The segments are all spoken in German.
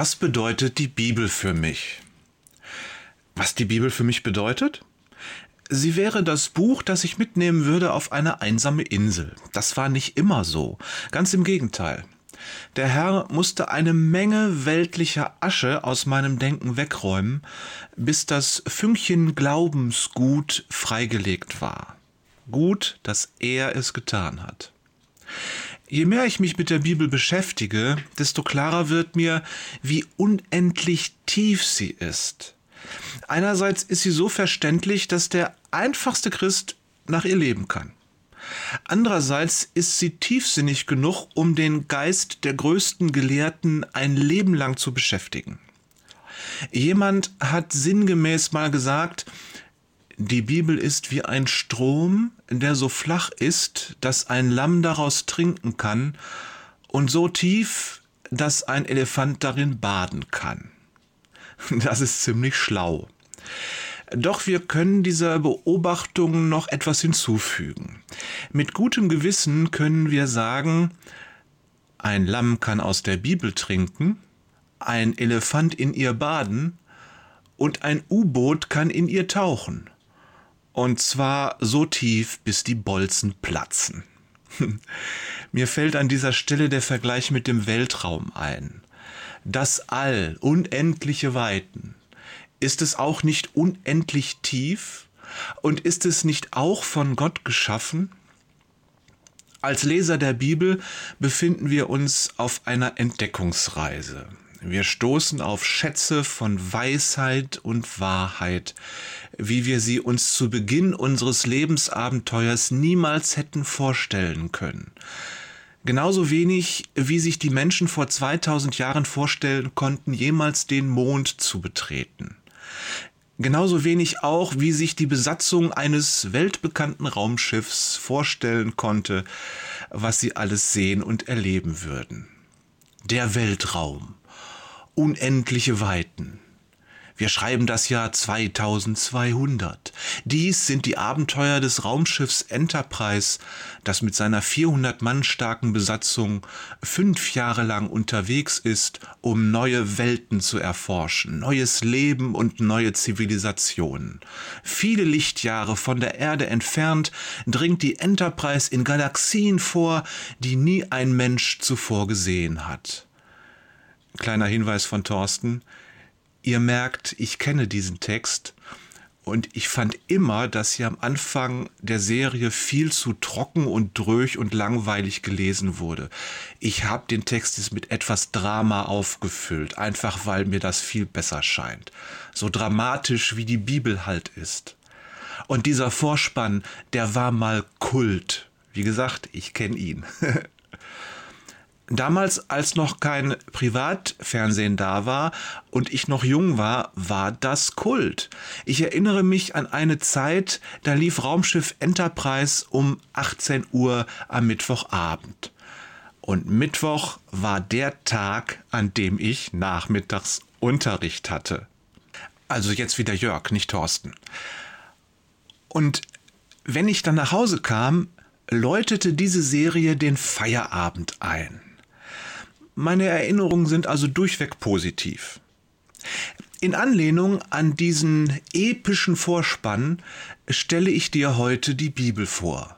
Was bedeutet die Bibel für mich? Was die Bibel für mich bedeutet? Sie wäre das Buch, das ich mitnehmen würde auf eine einsame Insel. Das war nicht immer so. Ganz im Gegenteil. Der Herr musste eine Menge weltlicher Asche aus meinem Denken wegräumen, bis das Fünkchen Glaubensgut freigelegt war. Gut, dass er es getan hat. Je mehr ich mich mit der Bibel beschäftige, desto klarer wird mir, wie unendlich tief sie ist. Einerseits ist sie so verständlich, dass der einfachste Christ nach ihr leben kann. Andererseits ist sie tiefsinnig genug, um den Geist der größten Gelehrten ein Leben lang zu beschäftigen. Jemand hat sinngemäß mal gesagt, die Bibel ist wie ein Strom, der so flach ist, dass ein Lamm daraus trinken kann, und so tief, dass ein Elefant darin baden kann. Das ist ziemlich schlau. Doch wir können dieser Beobachtung noch etwas hinzufügen. Mit gutem Gewissen können wir sagen, ein Lamm kann aus der Bibel trinken, ein Elefant in ihr baden und ein U-Boot kann in ihr tauchen. Und zwar so tief, bis die Bolzen platzen. Mir fällt an dieser Stelle der Vergleich mit dem Weltraum ein. Das All, unendliche Weiten, ist es auch nicht unendlich tief? Und ist es nicht auch von Gott geschaffen? Als Leser der Bibel befinden wir uns auf einer Entdeckungsreise. Wir stoßen auf Schätze von Weisheit und Wahrheit, wie wir sie uns zu Beginn unseres Lebensabenteuers niemals hätten vorstellen können. Genauso wenig, wie sich die Menschen vor 2000 Jahren vorstellen konnten, jemals den Mond zu betreten. Genauso wenig auch, wie sich die Besatzung eines weltbekannten Raumschiffs vorstellen konnte, was sie alles sehen und erleben würden. Der Weltraum. Unendliche Weiten. Wir schreiben das Jahr 2200. Dies sind die Abenteuer des Raumschiffs Enterprise, das mit seiner 400 Mann starken Besatzung fünf Jahre lang unterwegs ist, um neue Welten zu erforschen, neues Leben und neue Zivilisationen. Viele Lichtjahre von der Erde entfernt dringt die Enterprise in Galaxien vor, die nie ein Mensch zuvor gesehen hat. Kleiner Hinweis von Thorsten. Ihr merkt, ich kenne diesen Text und ich fand immer, dass hier am Anfang der Serie viel zu trocken und dröch und langweilig gelesen wurde. Ich habe den Text jetzt mit etwas Drama aufgefüllt, einfach weil mir das viel besser scheint. So dramatisch wie die Bibel halt ist. Und dieser Vorspann, der war mal Kult. Wie gesagt, ich kenne ihn. Damals, als noch kein Privatfernsehen da war und ich noch jung war, war das Kult. Ich erinnere mich an eine Zeit, da lief Raumschiff Enterprise um 18 Uhr am Mittwochabend. Und Mittwoch war der Tag, an dem ich nachmittags Unterricht hatte. Also jetzt wieder Jörg, nicht Thorsten. Und wenn ich dann nach Hause kam, läutete diese Serie den Feierabend ein. Meine Erinnerungen sind also durchweg positiv. In Anlehnung an diesen epischen Vorspann stelle ich dir heute die Bibel vor.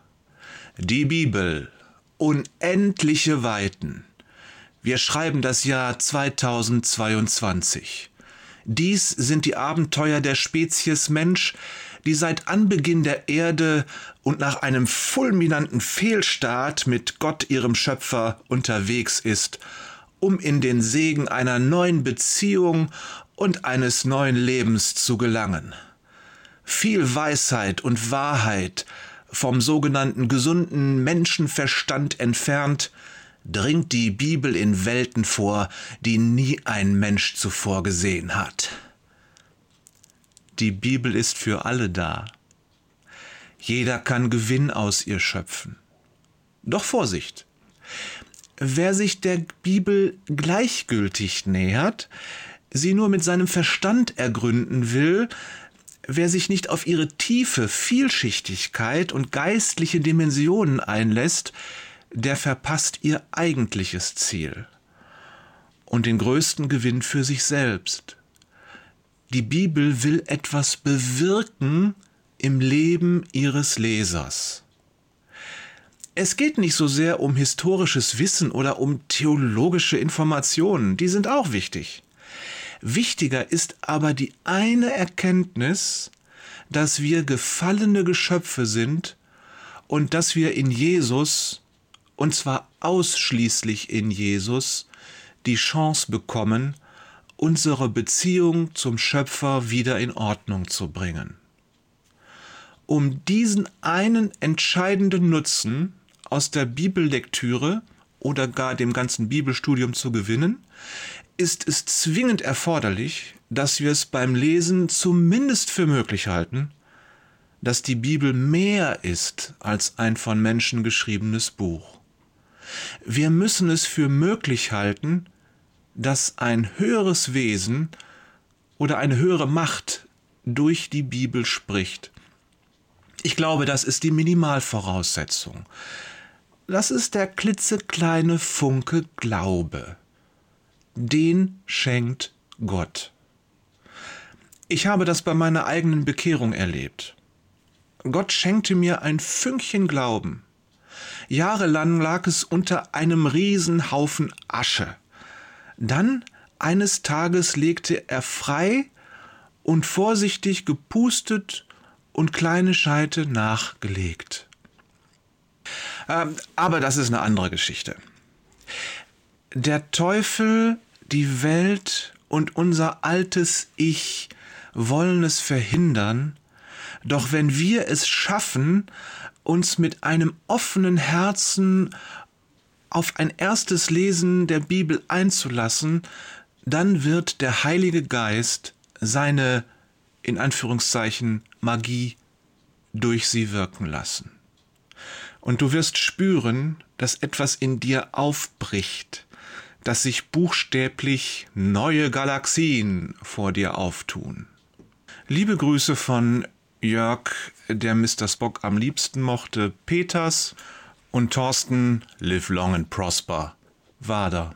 Die Bibel, unendliche Weiten. Wir schreiben das Jahr 2022. Dies sind die Abenteuer der Spezies Mensch, die seit Anbeginn der Erde und nach einem fulminanten Fehlstart mit Gott ihrem Schöpfer unterwegs ist um in den Segen einer neuen Beziehung und eines neuen Lebens zu gelangen. Viel Weisheit und Wahrheit, vom sogenannten gesunden Menschenverstand entfernt, dringt die Bibel in Welten vor, die nie ein Mensch zuvor gesehen hat. Die Bibel ist für alle da. Jeder kann Gewinn aus ihr schöpfen. Doch Vorsicht! Wer sich der Bibel gleichgültig nähert, sie nur mit seinem Verstand ergründen will, wer sich nicht auf ihre tiefe Vielschichtigkeit und geistliche Dimensionen einlässt, der verpasst ihr eigentliches Ziel. und den größten Gewinn für sich selbst. Die Bibel will etwas bewirken im Leben ihres Lesers. Es geht nicht so sehr um historisches Wissen oder um theologische Informationen, die sind auch wichtig. Wichtiger ist aber die eine Erkenntnis, dass wir gefallene Geschöpfe sind und dass wir in Jesus, und zwar ausschließlich in Jesus, die Chance bekommen, unsere Beziehung zum Schöpfer wieder in Ordnung zu bringen. Um diesen einen entscheidenden Nutzen aus der Bibellektüre oder gar dem ganzen Bibelstudium zu gewinnen, ist es zwingend erforderlich, dass wir es beim Lesen zumindest für möglich halten, dass die Bibel mehr ist als ein von Menschen geschriebenes Buch. Wir müssen es für möglich halten, dass ein höheres Wesen oder eine höhere Macht durch die Bibel spricht. Ich glaube, das ist die Minimalvoraussetzung. Das ist der klitzekleine Funke Glaube. Den schenkt Gott. Ich habe das bei meiner eigenen Bekehrung erlebt. Gott schenkte mir ein Fünkchen Glauben. Jahrelang lag es unter einem Riesenhaufen Asche. Dann eines Tages legte er frei und vorsichtig gepustet und kleine Scheite nachgelegt. Ähm, aber das ist eine andere Geschichte. Der Teufel, die Welt und unser altes Ich wollen es verhindern, doch wenn wir es schaffen, uns mit einem offenen Herzen auf ein erstes Lesen der Bibel einzulassen, dann wird der Heilige Geist seine, in Anführungszeichen, Magie durch sie wirken lassen. Und du wirst spüren, dass etwas in dir aufbricht, dass sich buchstäblich neue Galaxien vor dir auftun. Liebe Grüße von Jörg, der Mr. Spock am liebsten mochte, Peters und Thorsten, live long and prosper, Wader.